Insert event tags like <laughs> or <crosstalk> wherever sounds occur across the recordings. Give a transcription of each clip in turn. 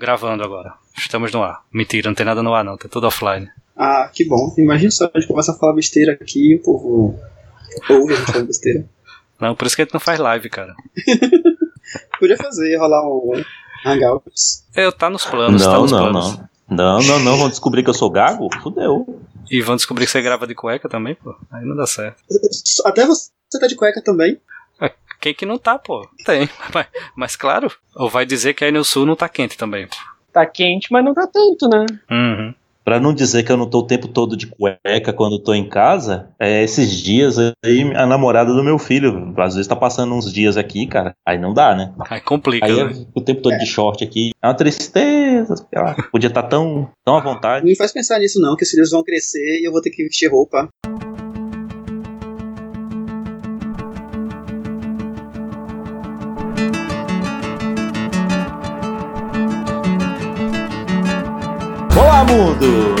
Gravando agora. Estamos no ar. Mentira, não tem nada no ar não, tá tudo offline. Ah, que bom. Imagina só, a gente começa a falar besteira aqui e o povo ouve a gente falando besteira. <laughs> Não, por isso que a gente não faz live, cara. <laughs> Podia fazer, rolar um Hangouts. Eu, tá nos planos, não, tá nos não, planos. não. Não, não, não. Vão descobrir que eu sou gago? Fudeu. E vão descobrir que você grava de cueca também, pô. Aí não dá certo. Até você tá de cueca também. Quem que não tá, pô? Tem. <laughs> Mas, mas claro, ou vai dizer que aí no sul não tá quente também. Tá quente, mas não tá tanto, né? Uhum. Pra não dizer que eu não tô o tempo todo de cueca quando tô em casa, é, esses dias aí a namorada do meu filho, às vezes tá passando uns dias aqui, cara, aí não dá, né? Aí complica, Aí né? eu fico o tempo todo de short aqui. É uma tristeza, sei lá, podia estar tão, tão à vontade. Não me faz pensar nisso não, que os filhos vão crescer e eu vou ter que vestir roupa.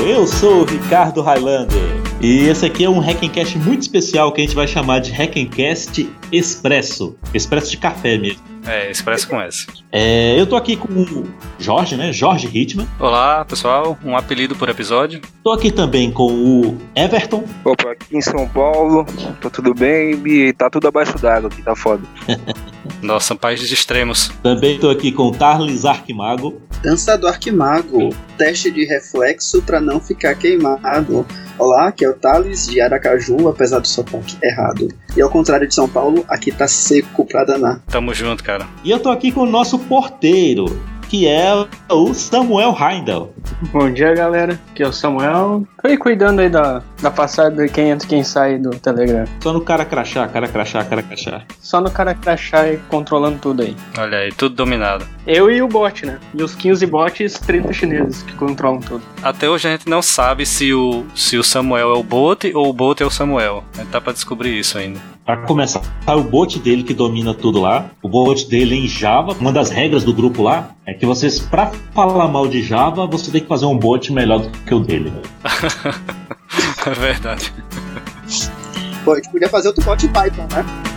Eu sou o Ricardo Highlander e esse aqui é um Hackencast muito especial que a gente vai chamar de Hackencast Expresso. Expresso de café mesmo. É, expresso com S. É, eu tô aqui com o Jorge, né? Jorge Hitman. Olá, pessoal. Um apelido por episódio. Tô aqui também com o Everton. Opa, aqui em São Paulo, tá tudo bem e tá tudo abaixo d'água aqui, tá foda. <laughs> Nossa, países extremos. Também tô aqui com o Tarlis Arquimago. Dança do Arquimago. Teste de reflexo pra não ficar queimado. Olá, aqui é o Thales de Aracaju, apesar do sotaque errado. E ao contrário de São Paulo, aqui tá seco pra danar. Tamo junto, cara. E eu tô aqui com o nosso porteiro, que é o Samuel Heindel. Bom dia, galera. Aqui é o Samuel. Tô aí cuidando aí da, da passada de quem entra e quem sai do Telegram. Só no cara crachá, cara crachá, cara crachá. Só no cara crachá e controlando tudo aí. Olha aí, tudo dominado. Eu e o bot, né? E os 15 bots, 30 chineses que controlam tudo. Até hoje a gente não sabe se o, se o Samuel é o bot ou o bot é o Samuel. A gente tá pra descobrir isso ainda. Pra começar, tá o bot dele que domina tudo lá. O bot dele é em Java. Uma das regras do grupo lá é que vocês, pra falar mal de Java, você tem que fazer um bot melhor do que o dele. <laughs> É verdade. Pô, a gente podia fazer outro bot Python, né?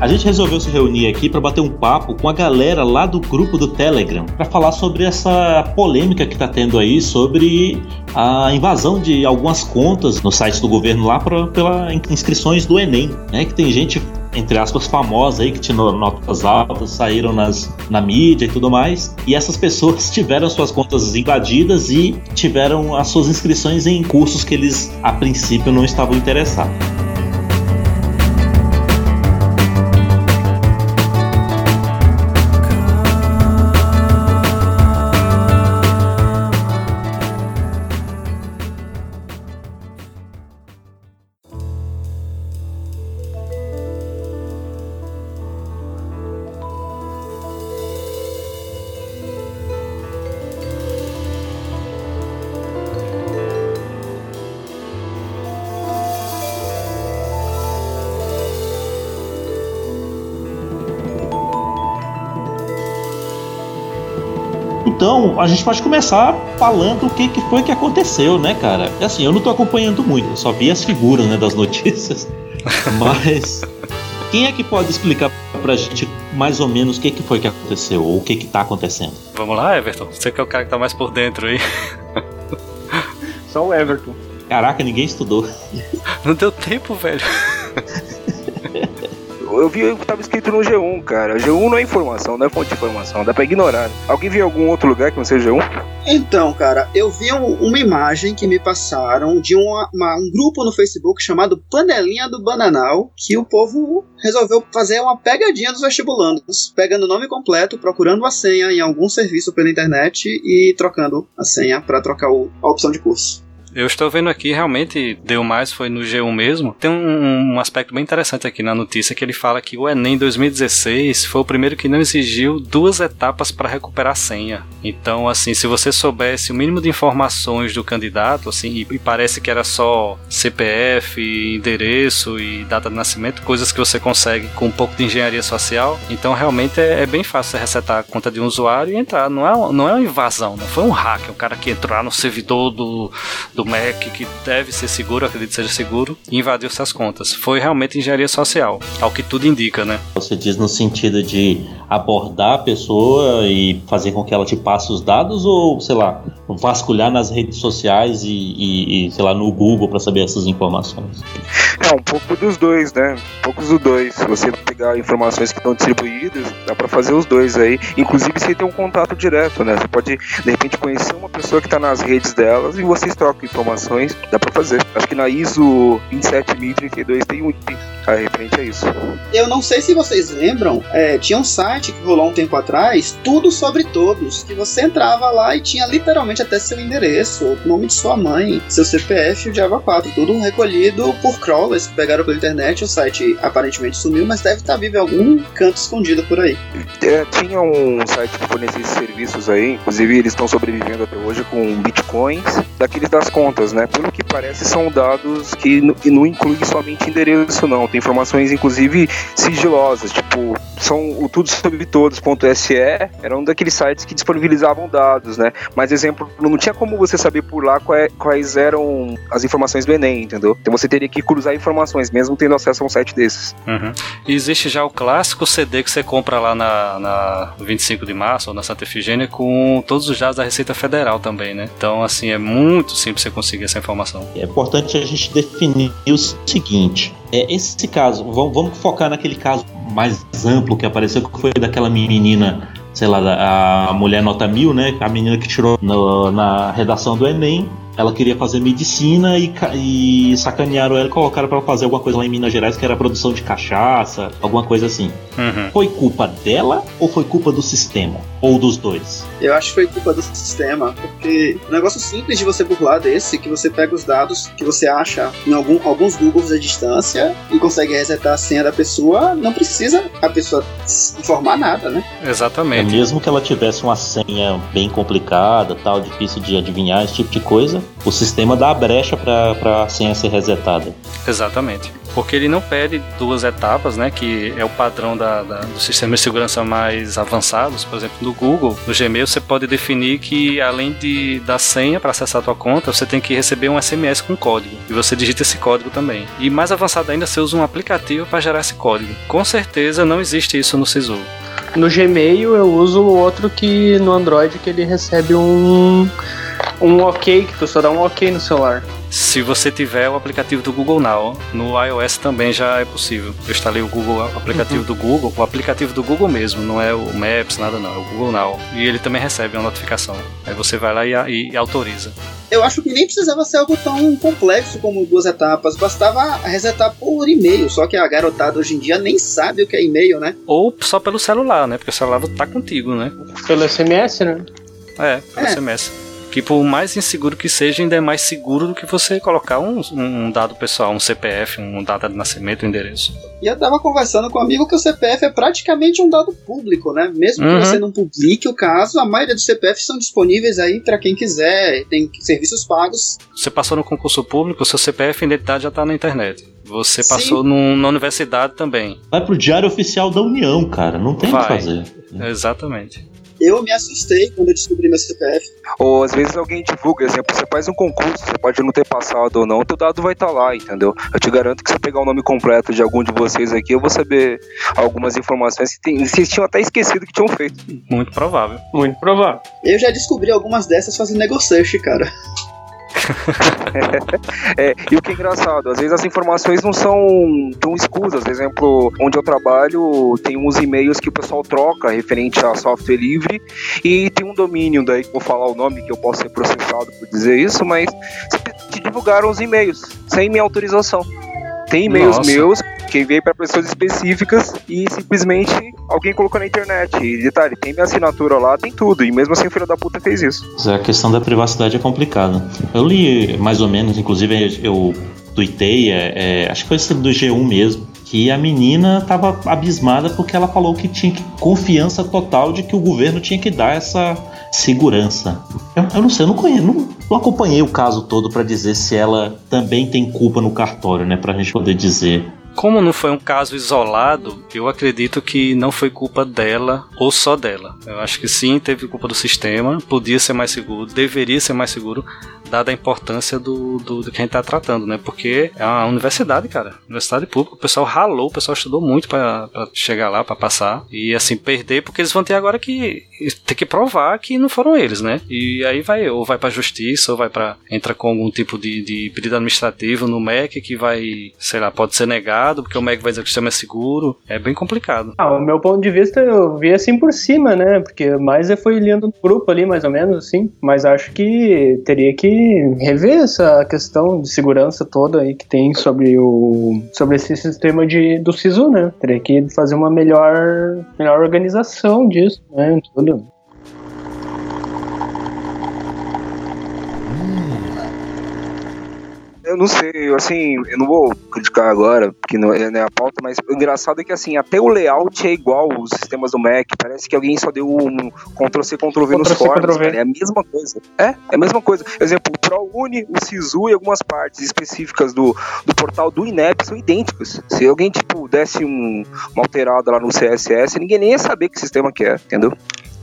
A gente resolveu se reunir aqui para bater um papo com a galera lá do grupo do Telegram para falar sobre essa polêmica que tá tendo aí sobre a invasão de algumas contas no site do governo lá pra, pela inscrições do Enem, né? Que tem gente entre aspas famosa aí que tinha notas altas, saíram nas, na mídia e tudo mais. E essas pessoas <laughs> tiveram suas contas invadidas e tiveram as suas inscrições em cursos que eles a princípio não estavam interessados. Então, a gente pode começar falando o que, que foi que aconteceu, né, cara? E assim, eu não tô acompanhando muito, eu só vi as figuras, né, das notícias. <laughs> Mas quem é que pode explicar pra gente mais ou menos o que, que foi que aconteceu ou o que que tá acontecendo? Vamos lá, Everton. Você que é o cara que tá mais por dentro aí. Só o Everton. Caraca, ninguém estudou. Não deu tempo, velho. Eu vi que tava escrito no G1, cara. G1 não é informação, não é fonte de informação, dá pra ignorar. Alguém viu algum outro lugar que não seja G1? Então, cara, eu vi um- uma imagem que me passaram de uma- uma- um grupo no Facebook chamado Panelinha do Bananal, que o povo resolveu fazer uma pegadinha dos vestibulandos, pegando o nome completo, procurando a senha em algum serviço pela internet e trocando a senha pra trocar o- a opção de curso. Eu estou vendo aqui, realmente deu mais, foi no G1 mesmo. Tem um, um aspecto bem interessante aqui na notícia que ele fala que o Enem 2016 foi o primeiro que não exigiu duas etapas para recuperar a senha. Então, assim, se você soubesse o mínimo de informações do candidato, assim, e, e parece que era só CPF, endereço e data de nascimento, coisas que você consegue com um pouco de engenharia social, então realmente é, é bem fácil você resetar a conta de um usuário e entrar. Não é, não é uma invasão, não foi um hacker, o cara que entrou lá no servidor do, do Mac que deve ser seguro, acredito que seja seguro, e invadiu suas contas. Foi realmente engenharia social, ao que tudo indica, né? Você diz no sentido de abordar a pessoa e fazer com que ela te passe os dados ou, sei lá, vasculhar nas redes sociais e, e, e sei lá, no Google para saber essas informações? É, um pouco dos dois, né? Um pouco dos dois. Se você pegar informações que estão distribuídas, dá para fazer os dois aí. Inclusive, você tem um contato direto, né? Você pode, de repente, conhecer uma pessoa que tá nas redes delas e vocês trocam informações, dá para fazer. Acho que na ISO 27032 tem um item tá, referente a isso. Eu não sei se vocês lembram, é, tinha um site que rolou um tempo atrás, tudo sobre todos, que você entrava lá e tinha literalmente até seu endereço, o nome de sua mãe, seu CPF e o Java 4, tudo recolhido por crawlers que pegaram pela internet. O site aparentemente sumiu, mas deve estar vivo em algum canto escondido por aí. É, tinha um site que fornecia esses serviços aí, inclusive eles estão sobrevivendo até hoje com bitcoins daqueles das contas, né? Pelo que parece, são dados que, que não incluem somente endereço, não. Tem informações, inclusive, sigilosas, tipo, são o tudo sobre todos.se, era um daqueles sites que disponibilizavam dados, né? Mas, exemplo, não tinha como você saber por lá quais, eram as informações do Enem, entendeu? Então você teria que cruzar informações, mesmo tendo acesso a um site desses. Uhum. E existe já o clássico CD que você compra lá na, na 25 de março ou na Santa Efigênia com todos os dados da Receita Federal também, né? Então, assim, é muito simples você conseguir essa informação. É importante a gente definir o seguinte: é, esse caso, vamos, vamos focar naquele caso mais amplo que apareceu, que foi daquela menina sei lá, a mulher nota mil, né? A menina que tirou no, na redação do Enem ela queria fazer medicina e, e sacanearam ela e colocaram para fazer alguma coisa lá em Minas Gerais que era produção de cachaça, alguma coisa assim. Uhum. Foi culpa dela ou foi culpa do sistema? Ou dos dois? Eu acho que foi culpa do sistema, porque um negócio simples de você burlar desse, que você pega os dados que você acha em algum, alguns Googles à distância e consegue resetar a senha da pessoa, não precisa a pessoa informar nada, né? Exatamente. É mesmo que ela tivesse uma senha bem complicada, tal, difícil de adivinhar, esse tipo de coisa, o sistema dá a brecha para a senha ser resetada. Exatamente. Porque ele não pede duas etapas, né? Que é o padrão da, da, do sistema de segurança mais avançados. Por exemplo, no Google, no Gmail, você pode definir que além de da senha para acessar a tua conta, você tem que receber um SMS com código. E você digita esse código também. E mais avançado ainda, você usa um aplicativo para gerar esse código. Com certeza não existe isso no SISU. No Gmail eu uso o outro que no Android que ele recebe um um ok, que tu só dá um ok no celular. Se você tiver o aplicativo do Google Now, no iOS também já é possível. Eu instalei o Google, o aplicativo uhum. do Google, o aplicativo do Google mesmo, não é o Maps, nada não, é o Google Now. E ele também recebe uma notificação. Aí você vai lá e, e, e autoriza. Eu acho que nem precisava ser algo tão complexo como duas etapas, bastava resetar por e-mail, só que a garotada hoje em dia nem sabe o que é e-mail, né? Ou só pelo celular, né? Porque o celular tá contigo, né? Pelo SMS, né? É, pelo é. SMS que por mais inseguro que seja, ainda é mais seguro do que você colocar um, um dado pessoal, um CPF, um data de nascimento, um endereço. E eu tava conversando com um amigo que o CPF é praticamente um dado público, né? Mesmo uhum. que você não publique o caso, a maioria dos CPFs são disponíveis aí para quem quiser, tem serviços pagos. Você passou no concurso público, seu CPF e identidade já tá na internet. Você passou num, na universidade também. Vai pro Diário Oficial da União, cara. Não tem o que fazer. Exatamente. Eu me assustei quando eu descobri meu CPF. Ou às vezes alguém divulga, exemplo, você faz um concurso, você pode não ter passado ou não, o teu dado vai estar tá lá, entendeu? Eu te garanto que se eu pegar o nome completo de algum de vocês aqui, eu vou saber algumas informações que tem, vocês tinham até esquecido que tinham feito. Muito provável. Muito provável. Eu já descobri algumas dessas fazendo negociation, cara. É, e o que é engraçado, às vezes as informações não são tão escusas. Exemplo, onde eu trabalho, tem uns e-mails que o pessoal troca referente a software livre e tem um domínio daí, vou falar o nome que eu posso ser processado por dizer isso, mas te divulgaram os e-mails sem minha autorização. Tem e-mails Nossa. meus que veio para pessoas específicas e simplesmente alguém colocou na internet. E detalhe, tem minha assinatura lá, tem tudo. E mesmo assim o filho da puta fez isso. A questão da privacidade é complicada. Eu li mais ou menos, inclusive eu tuitei, é, é, acho que foi esse do G1 mesmo, que a menina estava abismada porque ela falou que tinha confiança total de que o governo tinha que dar essa segurança. Eu, eu não sei, eu não conheço, não, não acompanhei o caso todo para dizer se ela também tem culpa no cartório, né, pra gente poder dizer Como não foi um caso isolado, eu acredito que não foi culpa dela ou só dela. Eu acho que sim, teve culpa do sistema, podia ser mais seguro, deveria ser mais seguro, dada a importância do, do, do que a gente tá tratando, né? Porque é uma universidade, cara. Universidade pública, o pessoal ralou, o pessoal estudou muito para chegar lá, para passar. E assim, perder, porque eles vão ter agora que ter que provar que não foram eles, né? E aí vai, ou vai pra justiça, ou vai para entra com algum tipo de, de pedido administrativo no MEC que vai, sei lá, pode ser negado, porque o MEC vai dizer que o sistema é seguro. É bem complicado. Ah, o meu ponto de vista eu vi assim por cima, né? Porque mais foi lendo no grupo ali, mais ou menos, assim. Mas acho que teria que rever essa questão de segurança toda aí que tem sobre o sobre esse sistema de, do SISU, né? Teria que fazer uma melhor, melhor organização disso, né? Tudo. Eu não sei, assim, eu não vou criticar agora, porque não é, não é a pauta, mas o engraçado é que, assim, até o layout é igual os sistemas do Mac. Parece que alguém só deu um Ctrl-C, Ctrl-V nos forms, É a mesma coisa. É, é a mesma coisa. Exemplo, o ProUni, o SISU e algumas partes específicas do, do portal do INEP são idênticos. Se alguém, tipo, desse um, uma alterada lá no CSS, ninguém nem ia saber que sistema que é, entendeu?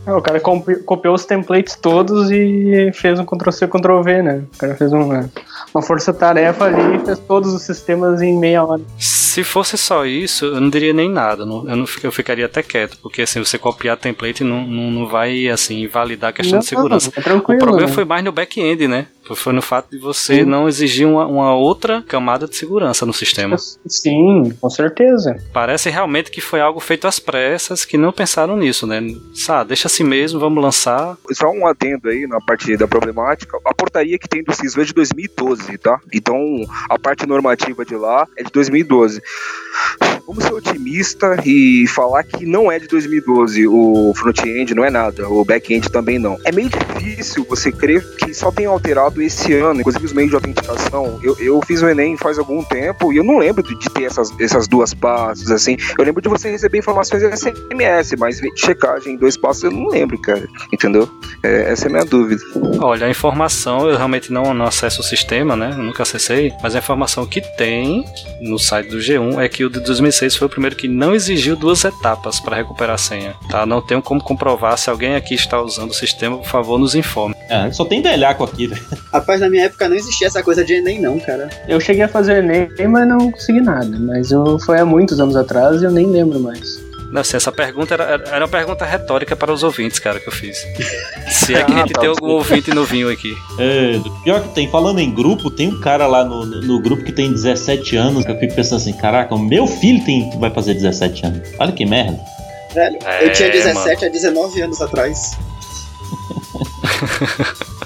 É, o cara copiou os templates todos e fez um Ctrl-C, Ctrl-V, né? O cara fez uma, uma força-tarefa ali e fez todos os sistemas em meia hora. Se fosse só isso, eu não diria nem nada. eu, não, eu ficaria até quieto, porque assim, você copiar template não, não, não vai assim, invalidar a questão não, de segurança. Não, é o problema né? foi mais no back-end, né? Foi no fato de você Sim. não exigir uma, uma, outra camada de segurança no sistema. Sim, com certeza. Parece realmente que foi algo feito às pressas, que não pensaram nisso, né? Sabe, deixa assim mesmo, vamos lançar. Só um adendo aí na parte da problemática. A portaria que tem do CISO é de 2012, tá? Então a parte normativa de lá é de 2012. Vamos ser otimista e falar que não é de 2012 o front-end, não é nada, o back-end também não. É meio difícil você crer que só tem alterado esse ano, inclusive os meios de autenticação. Eu, eu fiz o Enem faz algum tempo e eu não lembro de, de ter essas, essas duas passos, assim. Eu lembro de você receber informações SMS, mas checagem em dois passos eu não lembro, cara. Entendeu? É, essa é a minha dúvida. Olha, a informação, eu realmente não, não acesso o sistema, né? Eu nunca acessei, mas a informação que tem no site do G1 é que o de 2006 foi o primeiro que não exigiu duas etapas para recuperar a senha. Tá? Não tenho como comprovar se alguém aqui está usando o sistema, por favor, nos informe. É, só tem velhaco aqui, velho. Rapaz, na minha época não existia essa coisa de Enem, não, cara. Eu cheguei a fazer Enem, mas não consegui nada. Mas eu, foi há muitos anos atrás e eu nem lembro mais. Não, assim, essa pergunta era, era uma pergunta retórica para os ouvintes, cara, que eu fiz. Se é que a <laughs> gente ah, tá, tem algum ouvinte novinho aqui. É, pior que tem, falando em grupo, tem um cara lá no, no grupo que tem 17 anos, que eu fico pensando assim, caraca, o meu filho tem, vai fazer 17 anos. Olha que merda. Velho, é, eu tinha 17 mano. a 19 anos atrás. <laughs>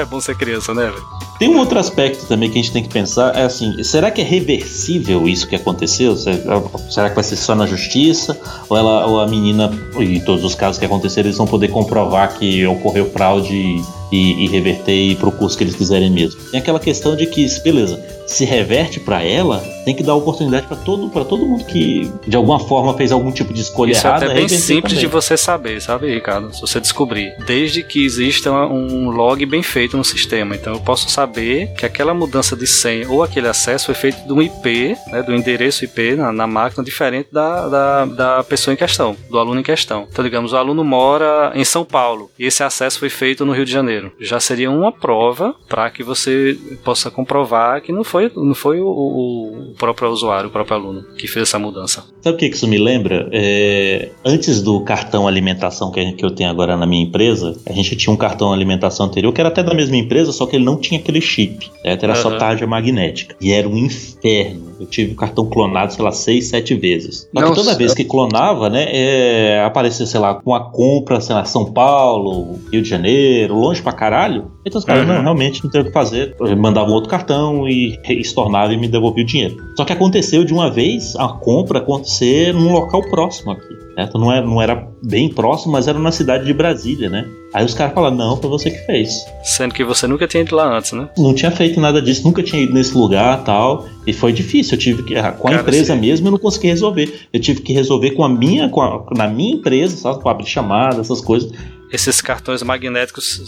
é bom ser criança, né, velho? Tem um outro aspecto também que a gente tem que pensar, é assim, será que é reversível isso que aconteceu? Será que vai ser só na justiça? Ou, ela, ou a menina, e todos os casos que aconteceram, eles vão poder comprovar que ocorreu fraude e, e reverter e ir pro curso que eles quiserem mesmo? Tem aquela questão de que, beleza, se reverte para ela, tem que dar oportunidade para todo, pra todo mundo que de alguma forma fez algum tipo de escolha Isso errada. Isso é até bem simples também. de você saber, sabe, Ricardo? Se você descobrir. Desde que exista um log bem feito no sistema. Então eu posso saber que aquela mudança de senha ou aquele acesso foi feito de um IP, né, do endereço IP na, na máquina diferente da, da, da pessoa em questão, do aluno em questão. Então, digamos, o aluno mora em São Paulo e esse acesso foi feito no Rio de Janeiro. Já seria uma prova para que você possa comprovar que não foi foi, não foi o, o, próprio usuário, o próprio aluno que fez essa mudança. Sabe o que isso me lembra? É, antes do cartão alimentação que, que eu tenho agora na minha empresa, a gente tinha um cartão alimentação anterior que era até da mesma empresa, só que ele não tinha aquele chip. Certo? Era uhum. só tarja magnética. E era um inferno. Eu tive o cartão clonado, sei lá, seis, sete vezes. Só que toda vez que clonava, né, é, aparecia, sei lá, com a compra, sei lá, São Paulo, Rio de Janeiro, longe pra caralho. Então os caras, uhum. não, realmente não tem o que fazer. Eu mandava um outro cartão e estornava e me devolvia o dinheiro. Só que aconteceu de uma vez a compra acontecer num local próximo aqui. Certo? Não, era, é, não era bem próximo, mas era na cidade de Brasília, né? Aí os caras falaram, não, foi você que fez. Sendo que você nunca tinha ido lá antes, né? Não tinha feito nada disso, nunca tinha ido nesse lugar tal. E foi difícil. Eu tive que. Com a Cara, empresa sim. mesmo, eu não consegui resolver. Eu tive que resolver com a minha, com a, na minha empresa, sabe? Com abrir chamada, essas coisas. Esses cartões magnéticos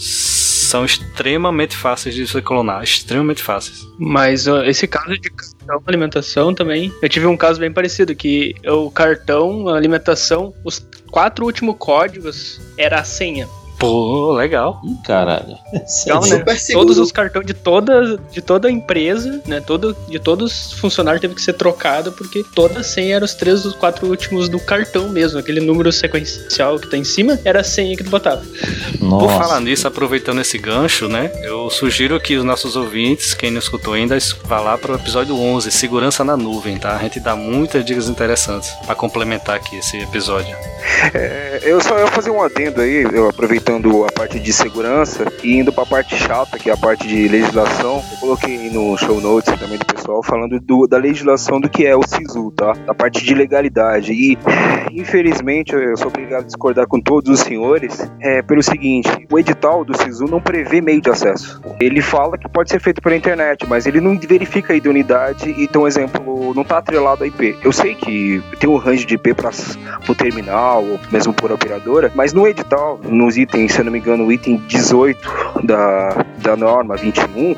são extremamente fáceis de você clonar, extremamente fáceis. Mas uh, esse caso de cartão alimentação também. Eu tive um caso bem parecido, que o cartão alimentação, os quatro últimos códigos era a senha. Pô, legal. Ih, caralho. Então, né, Super seguro. todos os cartões de toda, de toda a empresa, né? Todo, de todos os funcionários teve que ser trocado, porque toda a senha era os três dos quatro últimos do cartão mesmo. Aquele número sequencial que tá em cima era a senha que tu botava. Por Nossa. falar nisso, aproveitando esse gancho, né? Eu sugiro que os nossos ouvintes, quem não escutou ainda, vá lá para o episódio 11, Segurança na Nuvem, tá? A gente dá muitas dicas interessantes para complementar aqui esse episódio. É, eu só ia fazer um adendo aí, eu aproveitando a parte de segurança e indo pra parte chata, que é a parte de legislação. Eu coloquei no show notes também do pessoal falando do- da legislação do que é o SISU, tá? Da parte de legalidade. E, infelizmente, eu sou obrigado a discordar com todos os senhores é, pelo seguinte: o edital do SISU não prevê meio de acesso. Ele fala que pode ser feito pela internet, mas ele não verifica a idoneidade. Então, exemplo, não tá atrelado a IP. Eu sei que tem um range de IP para o terminal, ou mesmo por operadora, mas no edital, nos itens, se eu não me engano, o item 18 da, da norma 21,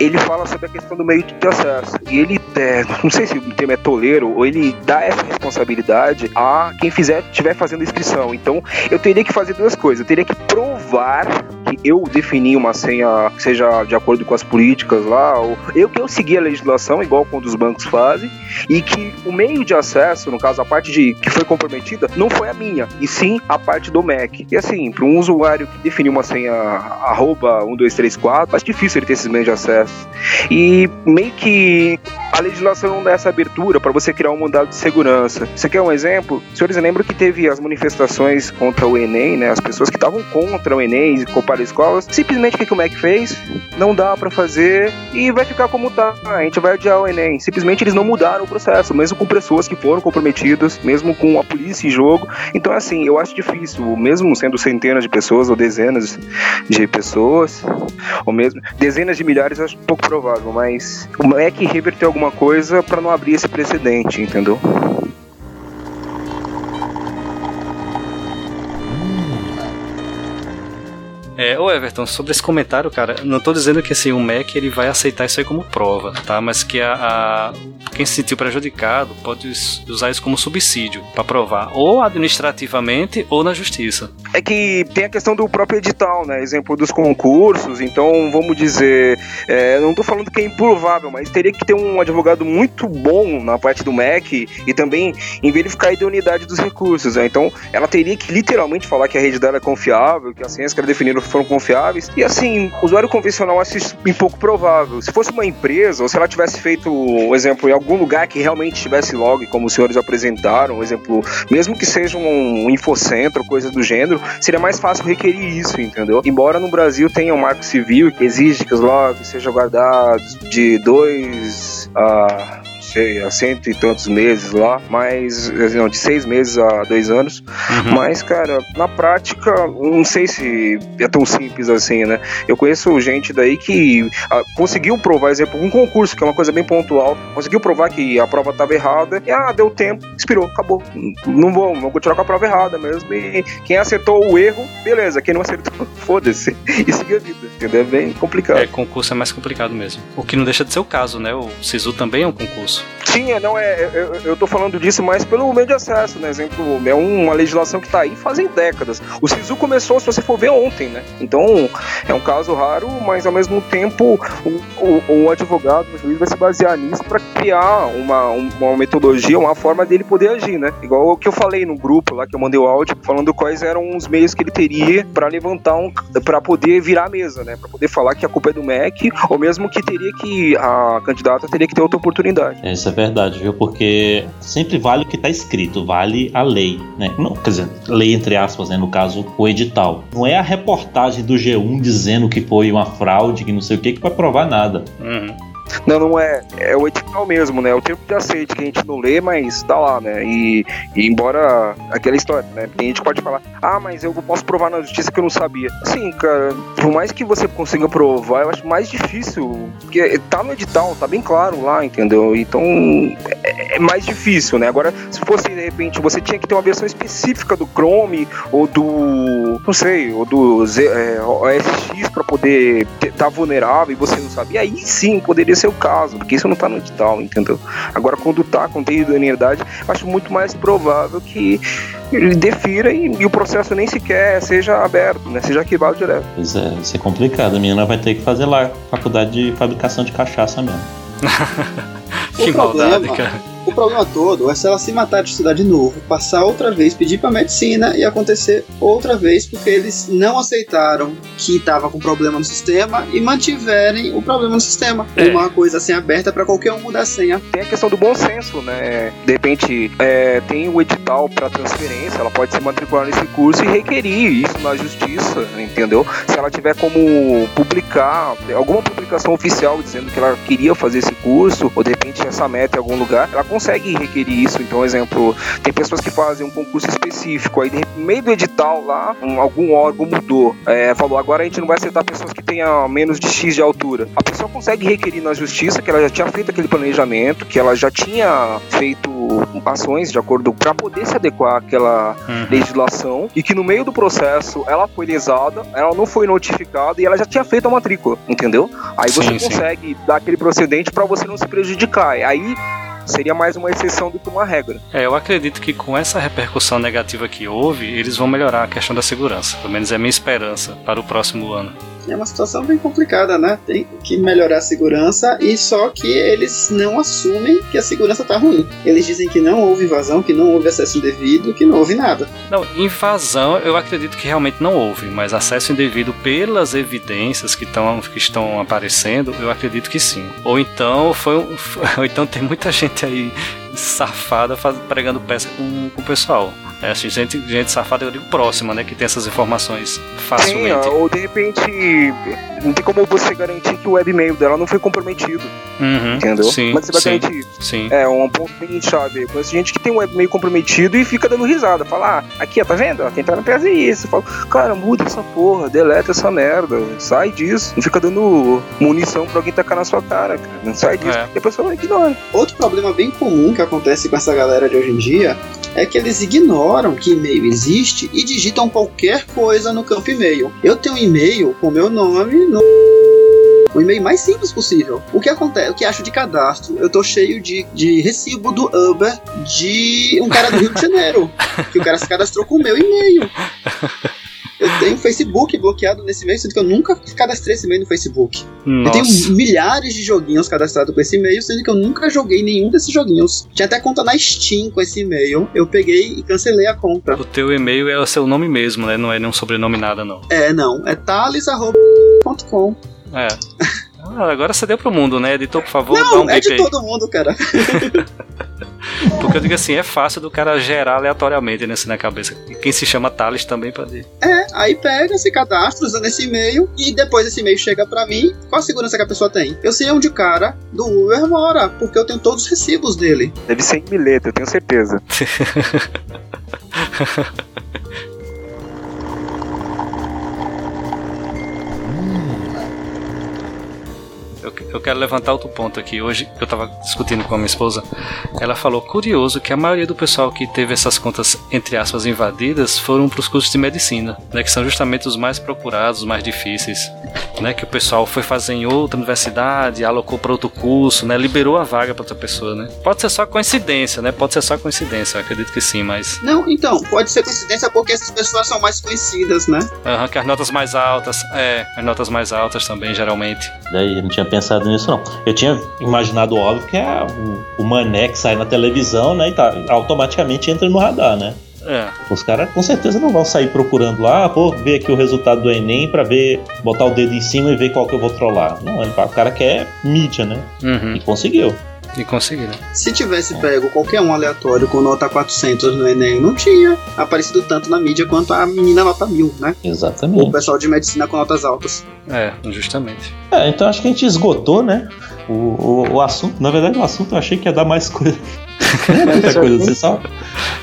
ele fala sobre a questão do meio de acesso. E ele, é, não sei se o termo é toleiro, ou ele dá essa responsabilidade a quem fizer, estiver fazendo inscrição. Então, eu teria que fazer duas coisas. Eu teria que provar que eu defini uma senha, seja de acordo com as políticas lá, ou eu que eu segui a legislação, igual quando os bancos fazem, e que o meio de acesso, no caso a parte de que foi comprometida, não foi a minha, e sim a parte do Mac. E assim, para um usuário que definiu uma senha arroba 1234, acho difícil ele ter esses meios de acesso. E meio que a legislação não dá essa abertura para você criar um mandado de segurança. Você quer um exemplo? Senhores lembram que teve as manifestações contra o Enem, né? As pessoas que estavam contra o Enem e comparar escolas. Simplesmente o que o MEC fez? Não dá para fazer e vai ficar como tá. A gente vai adiar o Enem. Simplesmente eles não mudaram o processo, mesmo com pessoas que foram comprometidas, mesmo com a polícia em jogo. Então, assim, eu acho difícil, mesmo sendo centenas de pessoas ou dezenas de pessoas, ou mesmo dezenas de milhares, acho pouco provável, mas o MEC reverter alguma coisa para não abrir esse precedente, entendeu? É, ô Everton, sobre esse comentário, cara, não tô dizendo que assim, o MEC ele vai aceitar isso aí como prova, tá? Mas que a, a- quem se sentiu prejudicado pode us- usar isso como subsídio para provar, ou administrativamente ou na justiça. É que tem a questão do próprio edital, né? Exemplo dos concursos, então vamos dizer, é, não tô falando que é improvável, mas teria que ter um advogado muito bom na parte do MEC e também em verificar a idoneidade dos recursos, né? Então ela teria que literalmente falar que a rede dela é confiável, que as senhas que ela definiram foram confiáveis. E assim, o usuário convencional acha isso bem pouco provável. Se fosse uma empresa, ou se ela tivesse feito, um exemplo, em algum lugar que realmente tivesse log, como os senhores apresentaram, um exemplo, mesmo que seja um infocentro, coisa do gênero, seria mais fácil requerir isso, entendeu? Embora no Brasil tenha um marco civil que exige que os logs sejam guardados de dois a sei, há cento e tantos meses lá, mas não, de seis meses a dois anos. Mas, cara, na prática, não sei se é tão simples assim, né? Eu conheço gente daí que ah, conseguiu provar, exemplo, um concurso, que é uma coisa bem pontual, conseguiu provar que a prova estava errada, e ah, deu tempo, expirou, acabou. Não vou, vou continuar com a prova errada mesmo. E quem acertou o erro, beleza. Quem não acertou, <laughs> foda-se. E seguir a vida. Entendeu? É bem complicado. É, concurso é mais complicado mesmo. O que não deixa de ser o caso, né? O SISU também é um concurso. Sim, é, não é. Eu, eu tô falando disso mais pelo meio de acesso, né? Exemplo, é uma legislação que tá aí fazem décadas. O SISU começou, se você for ver, ontem, né? Então, é um caso raro, mas ao mesmo tempo o, o, o advogado, o juiz vai se basear nisso para criar uma, uma metodologia, uma forma dele poder agir, né? Igual o que eu falei no grupo lá, que eu mandei o áudio, falando quais eram os meios que ele teria para levantar um. para poder virar a mesa, né? Para poder falar que a culpa é do MEC, ou mesmo que teria que. a candidata teria que ter outra oportunidade. É, Isso é verdade, viu? Porque sempre vale o que está escrito, vale a lei, né? Não, quer dizer, lei entre aspas, né? No caso, o edital. Não é a reportagem do G1 dizendo que foi uma fraude, que não sei o que, que vai provar nada. Uhum. Não, não é. É o edital mesmo, né? É o termo de aceite que a gente não lê, mas tá lá, né? E, e embora aquela história, né? Tem gente que pode falar, ah, mas eu posso provar na justiça que eu não sabia. Sim, cara, por mais que você consiga provar, eu acho mais difícil. Porque tá no edital, tá bem claro lá, entendeu? Então é, é mais difícil, né? Agora, se fosse de repente você tinha que ter uma versão específica do Chrome ou do, não sei, ou do Z, é, OSX para poder estar tá vulnerável e você não sabia, aí sim poderia ser o caso, porque isso não tá no edital, entendeu? Agora, quando tá com idoneidade, acho muito mais provável que ele defira e, e, o processo nem sequer seja aberto, né? Seja arquivado direto. Pois é, isso é complicado. A menina vai ter que fazer lá faculdade de fabricação de cachaça mesmo. <laughs> que maldade, cara. O problema todo é se ela se matar de estudar de novo, passar outra vez, pedir para medicina e acontecer outra vez porque eles não aceitaram que estava com problema no sistema e mantiverem o problema no sistema. É. Uma coisa assim aberta para qualquer um mudar a senha. Tem a questão do bom senso, né? De repente, é, tem o edital para transferência, ela pode se matricular nesse curso e requerir isso na justiça, entendeu? Se ela tiver como publicar alguma publicação oficial dizendo que ela queria fazer esse curso, ou de repente essa meta em algum lugar, ela consegue requerir isso. Então, exemplo, tem pessoas que fazem um concurso específico, aí no meio do edital lá, um, algum órgão mudou, é, falou, agora a gente não vai aceitar pessoas que tenham menos de X de altura. A pessoa consegue requerir na justiça que ela já tinha feito aquele planejamento, que ela já tinha feito ações de acordo para poder se adequar àquela uhum. legislação e que no meio do processo ela foi lesada, ela não foi notificada e ela já tinha feito a matrícula, entendeu? Aí você sim, consegue sim. dar aquele procedente para você não se prejudicar. Aí seria mais uma exceção do que uma regra. É, eu acredito que com essa repercussão negativa que houve, eles vão melhorar a questão da segurança. Pelo menos é a minha esperança para o próximo ano é uma situação bem complicada, né? Tem que melhorar a segurança e só que eles não assumem que a segurança tá ruim. Eles dizem que não houve invasão, que não houve acesso indevido, que não houve nada. Não, invasão eu acredito que realmente não houve, mas acesso indevido pelas evidências que, tão, que estão aparecendo, eu acredito que sim. Ou então foi <laughs> ou então tem muita gente aí safada faz, pregando peça com, com o pessoal. É, assim, gente, gente safada, eu digo próxima, né? Que tem essas informações facilmente. Sim, ou de repente, não tem como você garantir que o webmail dela não foi comprometido. Uhum, entendeu? Sim, Mas você vai sim, garantir. Sim. É um ponto bem chave. Conheço gente que tem um webmail comprometido e fica dando risada. Fala, ah, aqui, ó, tá vendo? Tentaram fazer isso. Fala, cara, muda essa porra, deleta essa merda, sai disso. Não fica dando munição pra alguém tacar na sua cara, cara. Não sai disso. É. Depois fala, ignora. Outro problema bem comum que acontece com essa galera de hoje em dia é que eles ignoram que e-mail existe e digitam qualquer coisa no campo e-mail. Eu tenho um e-mail com meu nome no o e-mail mais simples possível. O que acontece, o que acho de cadastro? Eu tô cheio de, de recibo do Uber de um cara do Rio de Janeiro, que o cara se cadastrou com o meu e-mail. <laughs> Eu tenho Facebook bloqueado nesse e-mail, sendo que eu nunca cadastrei esse e-mail no Facebook. Nossa. Eu tenho milhares de joguinhos cadastrados com esse e-mail, sendo que eu nunca joguei nenhum desses joguinhos. Tinha até conta na Steam com esse e-mail. Eu peguei e cancelei a conta. O teu e-mail é o seu nome mesmo, né? Não é nenhum sobrenome nada, não. É, não. É thales.com. É. Ah, agora você deu pro mundo, né? Editor, por favor, não, dá um é de todo mundo, cara. <laughs> Porque eu digo assim, é fácil do cara gerar aleatoriamente nesse né, na cabeça. E quem se chama Thales também pode. É, aí pega, se cadastra usando esse e-mail e depois esse e-mail chega para mim. Qual a segurança que a pessoa tem? Eu sei onde o cara do Uber mora, porque eu tenho todos os recibos dele. Deve ser em Mileta, eu tenho certeza. <laughs> eu quero levantar outro ponto aqui. Hoje eu estava discutindo com a minha esposa. Ela falou curioso que a maioria do pessoal que teve essas contas entre aspas invadidas foram para os cursos de medicina, né, que são justamente os mais procurados, os mais difíceis, né, que o pessoal foi fazer em outra universidade, alocou para outro curso, né, liberou a vaga para outra pessoa, né? Pode ser só coincidência, né? Pode ser só coincidência, eu acredito que sim, mas Não, então, pode ser coincidência porque essas pessoas são mais conhecidas, né? Aham, uhum, que as notas mais altas, é, as notas mais altas também geralmente. Daí eu não tinha pensado pensado nisso, não. Eu tinha imaginado, óbvio, que é o, o mané que sai na televisão, né? E tá, automaticamente entra no radar, né? É. Os caras com certeza não vão sair procurando lá, ah, vou ver aqui o resultado do Enem pra ver, botar o dedo em cima e ver qual que eu vou trollar. Não, o cara quer mídia, né? Uhum. E conseguiu. E conseguiram. Se tivesse pego qualquer um aleatório com nota 400 no Enem, não tinha aparecido tanto na mídia quanto a menina nota 1000, né? Exatamente. O pessoal de medicina com notas altas. É, justamente. É, então acho que a gente esgotou, né? O, o, o assunto. Na verdade, o assunto eu achei que ia dar mais coisa. <laughs> muita coisa, você só.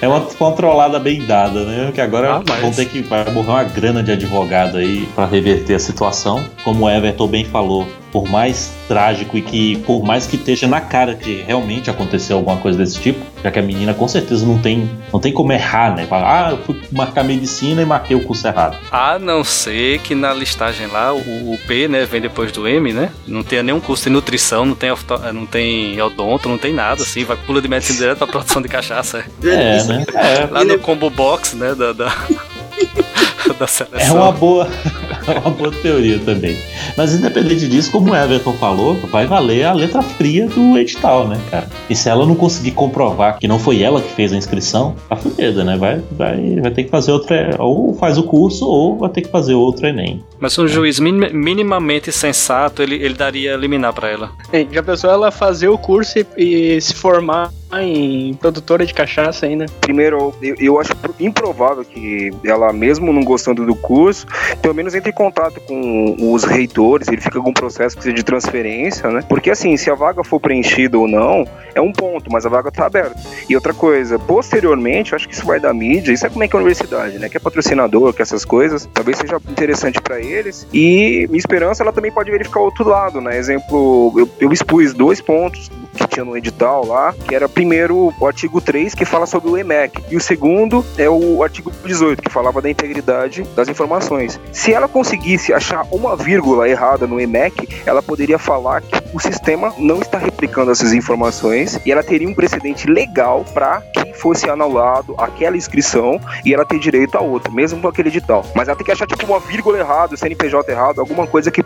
É uma controlada bem dada, né? Que agora ah, mas... vão ter que vai morrer uma grana de advogado aí para reverter a situação. Como o Everton bem falou, por mais trágico e que por mais que esteja na cara que realmente aconteceu alguma coisa desse tipo, já que a menina com certeza não tem, não tem como errar, né? Ah, eu fui marcar medicina e marquei o curso errado. A não ser que na listagem lá, o, o P, né, vem depois do M, né? Não tenha nenhum curso de nutrição, não tem, não tem odonto, não tem nada, assim, vai pula de medicina direto pra produção de cachaça. <laughs> É, né? É. Lá no combo box, né, da... da... <laughs> da seleção. É uma boa, <laughs> é uma boa teoria também. Mas independente disso, como o Everton falou, vai valer a letra fria do edital, né, cara? E se ela não conseguir comprovar que não foi ela que fez a inscrição, tá fudida, né? Vai, vai, vai ter que fazer outra. Ou faz o curso, ou vai ter que fazer outro Enem. Mas um juiz minimamente sensato, ele, ele daria liminar para ela. Já pensou ela fazer o curso e, e se formar em produtora de cachaça ainda? Primeiro, eu, eu, acho improvável que ela, mesmo não gostando do curso, pelo menos entre em contato com os reitores, ele fica algum processo que seja de transferência, né? Porque assim, se a vaga for preenchida ou não, é um ponto, mas a vaga tá aberta. E outra coisa, posteriormente, eu acho que isso vai da mídia, isso é como é que é a universidade, né? Que é patrocinador, que essas coisas, talvez seja interessante para eles. E minha esperança, ela também pode verificar o outro lado, né? Exemplo, eu, eu expus dois pontos que tinha no edital lá, que era primeiro o artigo 3, que fala sobre o EMEC, e o segundo é o artigo 18, que falava da integridade das informações. Se ela conseguisse achar uma vírgula errada no EMEC, ela poderia falar que o sistema não está replicando essas informações e ela teria um precedente legal para que fosse anulado aquela inscrição e ela ter direito a outra, mesmo com aquele edital. Mas ela tem que achar tipo uma vírgula errada, CNPJ errado, alguma coisa que,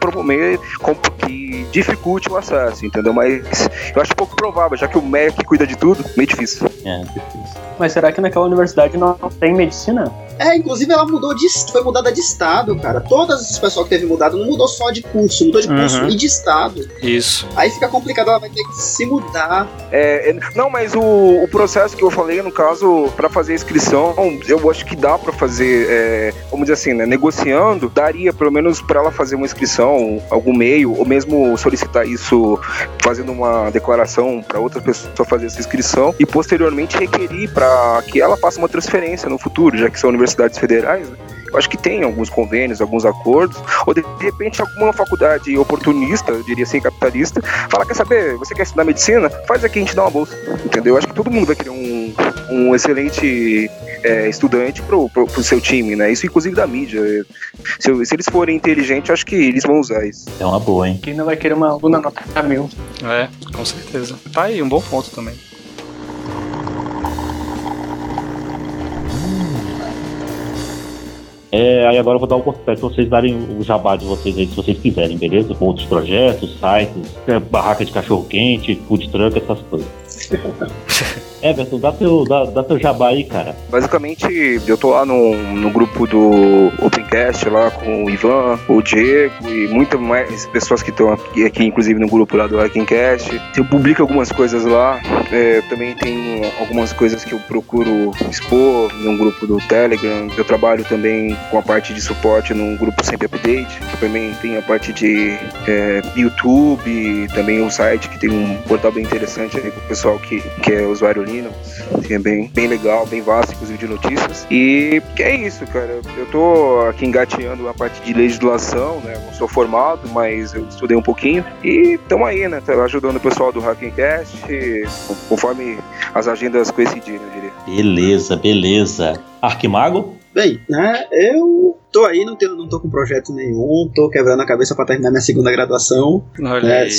que dificulte o acesso, entendeu? Mas eu acho pouco provável, já que o MEC cuida de tudo, meio difícil. É, difícil. Mas será que naquela universidade não tem medicina? É, inclusive ela mudou de. foi mudada de estado, cara. Todas esse pessoal que teve mudado não mudou só de curso, mudou de curso uhum. e de estado. Isso. Aí fica complicado, ela vai ter que se mudar. É, é não, mas o, o processo que eu falei, no caso, para fazer a inscrição, eu acho que dá para fazer, é, vamos dizer assim, né? Negociando, daria pelo menos para ela fazer uma inscrição, algum meio, ou mesmo solicitar isso fazendo uma declaração para outra pessoa fazer essa inscrição e posteriormente requerir para que ela faça uma transferência no futuro, já que são universidades universidades federais, né? eu acho que tem alguns convênios, alguns acordos, ou de, repente alguma faculdade oportunista, eu diria assim, capitalista, fala, quer saber, você quer estudar medicina? Faz aqui, a gente dá uma bolsa, entendeu? Eu acho que todo mundo vai querer um, um excelente é, estudante pro, pro, pro, seu time, né? Isso inclusive da mídia. Se, se, eles forem inteligentes, acho que eles vão usar isso. É uma boa, hein? Quem não vai querer uma aluna nota mil. É, com certeza. Tá aí, um bom ponto também. É, aí agora eu vou dar oportunidade para vocês darem o jabá de vocês aí, se vocês quiserem, beleza? Com outros projetos, sites, é, barraca de cachorro-quente, food truck, essas coisas. <laughs> Everton, dá teu, dá, dá teu jabá aí, cara. Basicamente, eu tô lá no, no grupo do Opencast, lá com o Ivan, o Diego e muitas mais pessoas que estão aqui, aqui, inclusive no grupo lá do Hackencast. Eu publico algumas coisas lá, é, também tem algumas coisas que eu procuro expor num grupo do Telegram. Eu trabalho também com a parte de suporte num grupo Sempre Update, que também tem a parte de é, YouTube, também o site que tem um portal bem interessante aí pro pessoal que, que é usuário Que é bem, bem legal, bem vasto, inclusive de notícias. E que é isso, cara. Eu tô aqui engateando a parte de legislação, né? Não sou formado, mas eu estudei um pouquinho. E estamos aí, né? Ajudando o pessoal do Hackencast, conforme as agendas coincidirem, eu diria. Beleza, beleza. Arquimago? Bem, né, eu tô aí, não, tenho, não tô com projeto nenhum, tô quebrando a cabeça para terminar minha segunda graduação. Olha aí.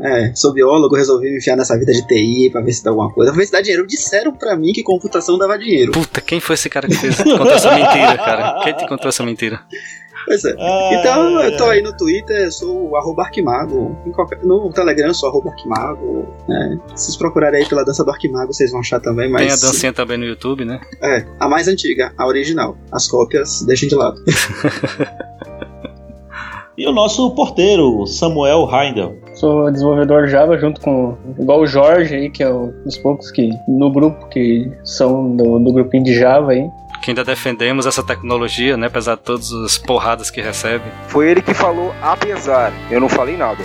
É, sou biólogo, resolvi me enfiar nessa vida de TI pra ver se dá alguma coisa. Pra ver se dá dinheiro. Disseram pra mim que computação dava dinheiro. Puta, quem foi esse cara que fez, contou essa mentira, cara? Quem te contou essa mentira? Pois é. então, eu tô aí no Twitter, sou o arroba Arquimago. Qualquer, no Telegram, sou arroba Arquimago. Né? Se vocês procurarem aí pela dança do Arquimago, vocês vão achar também. Mas... Tem a dancinha também no YouTube, né? É, a mais antiga, a original. As cópias, deixem de lado. <laughs> e o nosso porteiro, Samuel Heindel. Sou desenvolvedor Java junto com igual o Jorge aí, que é um dos poucos que no grupo que são do, do grupinho de Java aí que ainda defendemos essa tecnologia, né? Apesar de todas as porradas que recebe. Foi ele que falou apesar. Eu não falei nada. <laughs>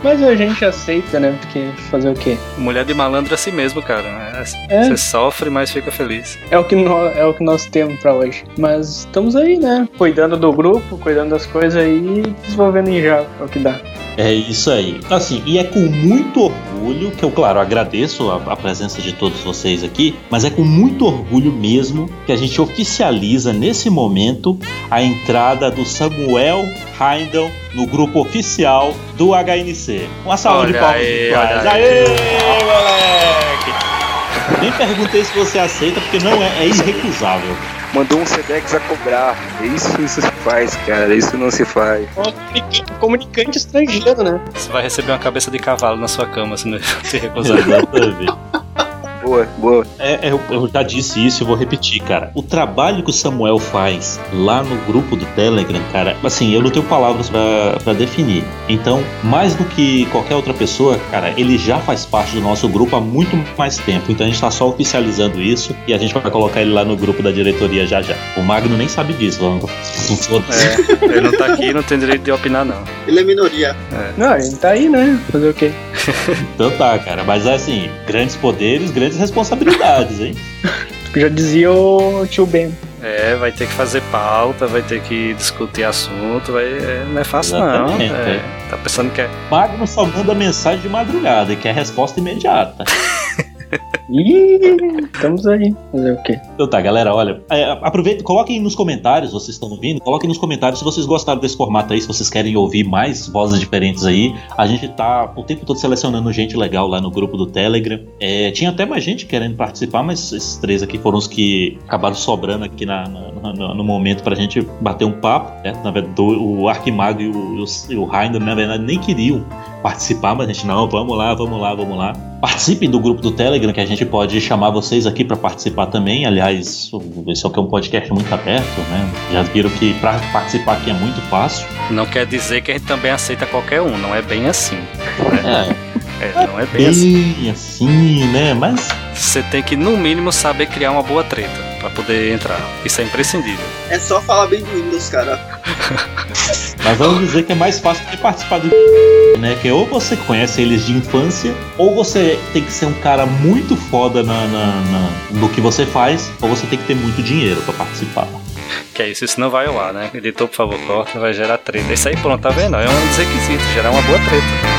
Mas a gente aceita, né? Porque fazer o quê? Mulher de malandro é assim mesmo, cara. né? É. Você sofre, mas fica feliz. É o que nós, é o que nós temos pra hoje. Mas estamos aí, né? Cuidando do grupo, cuidando das coisas aí e desenvolvendo em Java. É o que dá. É isso aí. Assim, e é com muito orgulho que eu, claro, agradeço a, a presença de todos vocês aqui, mas é com muito orgulho mesmo que a gente oficializa nesse momento a entrada do Samuel Heindel no grupo oficial do HNC. Uma salva de Olha palmas aí, olha aí. Aê, moleque! Nem perguntei se você aceita, porque não é, é irrecusável. Mandou um Sedex a cobrar. Isso, isso se faz, cara. Isso não se faz. Comunicante, comunicante estrangeiro, né? Você vai receber uma cabeça de cavalo na sua cama se não <laughs> se recusar. Exatamente. <laughs> Boa, boa. É, é, eu, eu já disse isso e vou repetir, cara. O trabalho que o Samuel faz lá no grupo do Telegram, cara, assim, eu não tenho palavras pra pra definir. Então, mais do que qualquer outra pessoa, cara, ele já faz parte do nosso grupo há muito mais tempo. Então a gente tá só oficializando isso e a gente vai colocar ele lá no grupo da diretoria já já. O Magno nem sabe disso, vamos. <laughs> Foda-se. É, ele não tá aqui não tem direito de opinar, não. Ele é minoria. Não, ele tá aí, né? Fazer o quê? <laughs> Então tá, cara. Mas assim, grandes poderes, grandes responsabilidades, hein? <laughs> Já dizia o tio Ben. É, vai ter que fazer pauta, vai ter que discutir assunto, vai, é, não é fácil Exatamente, não. É, tá pensando que é. Magno só manda mensagem de madrugada e quer resposta imediata. <laughs> Estamos aí. Fazer o quê? Então tá, galera, olha, é, aproveita, coloquem nos comentários, vocês estão ouvindo, coloquem nos comentários se vocês gostaram desse formato aí, se vocês querem ouvir mais vozes diferentes aí. A gente tá o tempo todo selecionando gente legal lá no grupo do Telegram. É, tinha até mais gente querendo participar, mas esses três aqui foram os que acabaram sobrando aqui na, na- na- no momento pra gente bater um papo, né? Na verdade, o Arquimago e o, o, o Heiner, na verdade, nem queriam participar, mas a gente, não, vamos lá, vamos lá, vamos lá. Participem do grupo do Telegram, que a gente pode chamar vocês aqui para participar também. Aliás, esse aqui é um podcast muito aberto, né? Já viram que para participar aqui é muito fácil. Não quer dizer que a gente também aceita qualquer um, não é bem assim. É, É, não é bem assim. bem assim, né? Mas Você tem que, no mínimo, saber criar uma boa treta pra poder entrar. Isso é imprescindível. É só falar bem do Windows, cara. <laughs> Mas vamos dizer que é mais fácil que participar do <laughs> né? Que ou você conhece eles de infância, ou você tem que ser um cara muito foda na, na- na- no que você faz, ou você tem que ter muito dinheiro pra participar. Que é isso, isso não vai ao ar, né? Editor, por favor, corta, vai gerar treta. Isso aí, pronto, tá vendo? É um dos requisitos, gerar uma boa treta.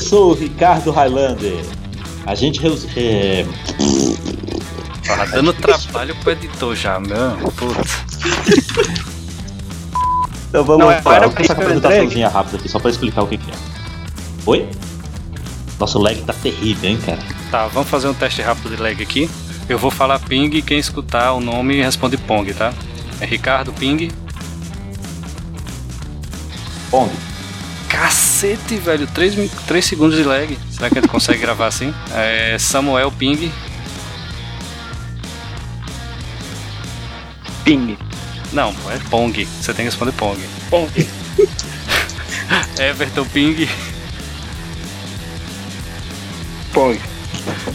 Eu sou o Ricardo Highlander. A gente reus- é, Tá dando trabalho pro editor já, meu. Putz. Então vamos Não, fazer essa apresentaçãozinha rápida aqui, só pra explicar o que, que é. Oi? Nosso lag tá terrível, hein, cara? Tá, vamos fazer um teste rápido de lag aqui. Eu vou falar ping e quem escutar o nome responde pong, tá? É Ricardo Ping. Pong. Cacete, velho, 3, segundos de lag. Será que gente consegue gravar assim? É Samuel Ping. Ping. Não, é Pong. Você tem que responder Pong. Pong. <laughs> Everton Ping. Pong.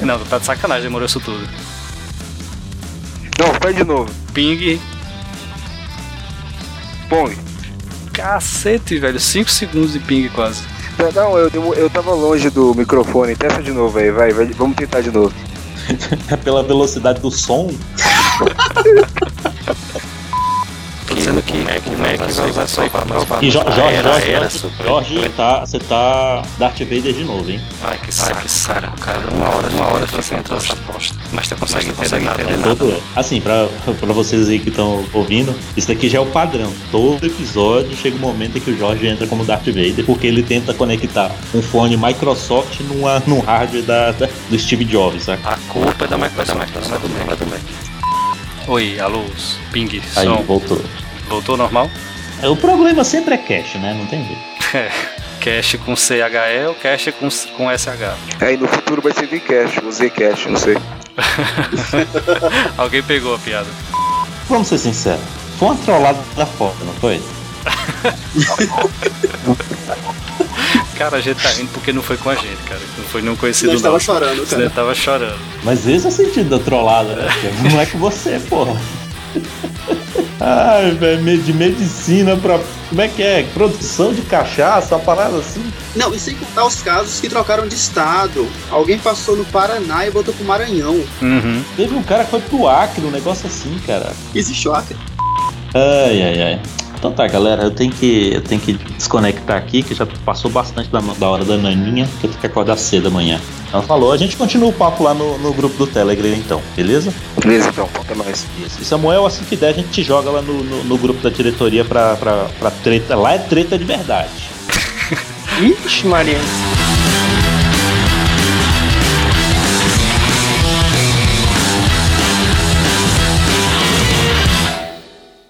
Não, tá de sacanagem, demorou isso tudo. Não, faz de novo. Ping. Pong. Cacete, velho, 5 segundos de ping quase. Não, Não, eu, eu, tava longe do microfone. Testa de novo aí, vai, vai. Vamos tentar de novo. É <laughs> pela velocidade do som. <laughs> dizendo que o Mac vai usar só para mais E Jo- Jorge, Jorge, Jorge, Jorge, tá, você tá Darth Vader de novo, hein? Ai, que saco, que saco, cara. Uma hora, uma hora fica entrando essa aposta. Mas tu consegue entender nada. É todo, assim, pra, pra vocês aí que estão ouvindo, isso daqui já é o padrão. Todo episódio chega um momento em que o Jorge entra como Darth Vader, porque ele tenta conectar um fone Microsoft numa, num hardware da, da- do Steve Jobs, saca? A culpa é da Microsoft, da Microsoft, do Mac. Oi, alô, ping, Aí som. Voltou. Voltou normal? É, O problema sempre é cache, né? Não tem jeito. É. Cache com CHE ou cache com, com SH? Aí no futuro vai ser Vcache, ou Zcache, não sei. <laughs> Alguém pegou a piada. Vamos ser sinceros. Foi uma trollada da foda, não foi? <laughs> Cara, a gente tá rindo porque não foi com a gente, cara. Não foi nenhum conhecido Nós tava nosso. chorando, Você cara. tava chorando. Mas esse é o sentido da trollada, né? Não é com você, porra. Ai, velho, de medicina pra. Como é que é? Produção de cachaça, uma parada assim. Não, e sem contar os casos que trocaram de estado. Alguém passou no Paraná e botou pro Maranhão. Uhum. Teve um cara que foi pro Acre, um negócio assim, cara. Existe o Acre. Ai, ai, ai. Então tá, galera, eu tenho que, eu tenho que desconectar aqui, que já passou bastante da, da hora da naninha, que eu tenho que acordar cedo amanhã. Então falou, a gente continua o papo lá no, no grupo do Telegram então, beleza? Beleza, então, até mais. Isso. E Samuel, assim que der, a gente te joga lá no, no, no grupo da diretoria pra, pra, pra treta. Lá é treta de verdade. <laughs> Ixi, Maria.